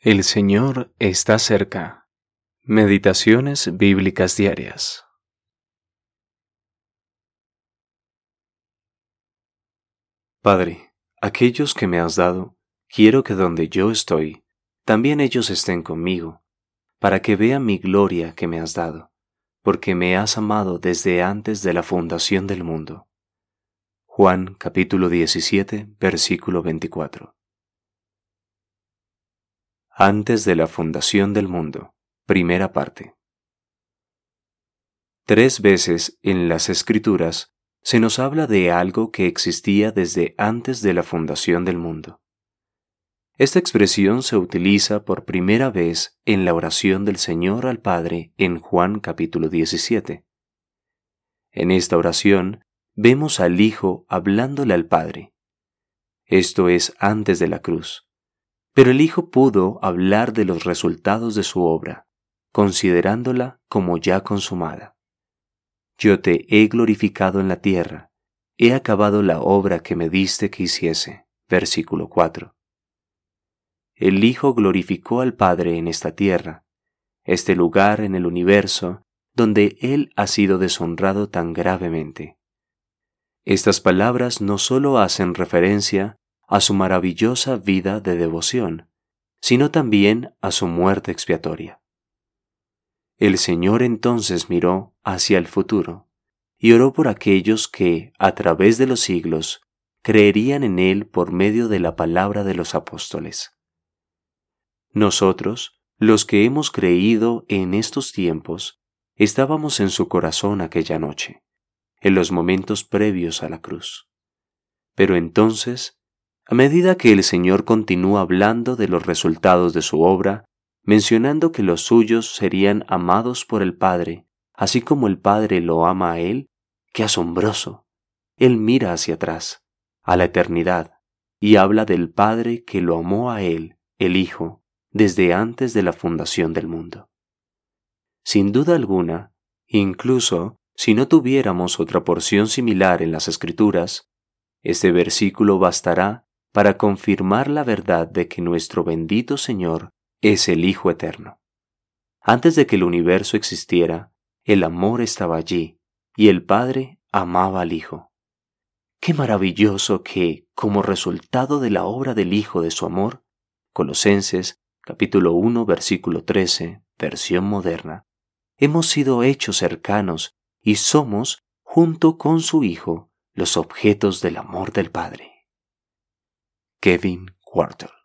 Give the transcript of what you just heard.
El Señor está cerca. Meditaciones bíblicas diarias. Padre, aquellos que me has dado, quiero que donde yo estoy, también ellos estén conmigo, para que vean mi gloria que me has dado, porque me has amado desde antes de la fundación del mundo. Juan capítulo 17, versículo 24 antes de la fundación del mundo. Primera parte. Tres veces en las Escrituras se nos habla de algo que existía desde antes de la fundación del mundo. Esta expresión se utiliza por primera vez en la oración del Señor al Padre en Juan capítulo 17. En esta oración vemos al Hijo hablándole al Padre. Esto es antes de la cruz pero el Hijo pudo hablar de los resultados de su obra, considerándola como ya consumada. Yo te he glorificado en la tierra, he acabado la obra que me diste que hiciese. Versículo 4. El Hijo glorificó al Padre en esta tierra, este lugar en el universo donde Él ha sido deshonrado tan gravemente. Estas palabras no solo hacen referencia a su maravillosa vida de devoción, sino también a su muerte expiatoria. El Señor entonces miró hacia el futuro y oró por aquellos que, a través de los siglos, creerían en Él por medio de la palabra de los apóstoles. Nosotros, los que hemos creído en estos tiempos, estábamos en su corazón aquella noche, en los momentos previos a la cruz. Pero entonces a medida que el Señor continúa hablando de los resultados de su obra, mencionando que los suyos serían amados por el Padre, así como el Padre lo ama a Él, ¡qué asombroso! Él mira hacia atrás, a la eternidad, y habla del Padre que lo amó a Él, el Hijo, desde antes de la fundación del mundo. Sin duda alguna, incluso si no tuviéramos otra porción similar en las Escrituras, este versículo bastará para confirmar la verdad de que nuestro bendito Señor es el Hijo Eterno. Antes de que el universo existiera, el amor estaba allí y el Padre amaba al Hijo. Qué maravilloso que, como resultado de la obra del Hijo de su amor, Colosenses capítulo 1 versículo 13, versión moderna, hemos sido hechos cercanos y somos, junto con su Hijo, los objetos del amor del Padre. Kevin Quartel.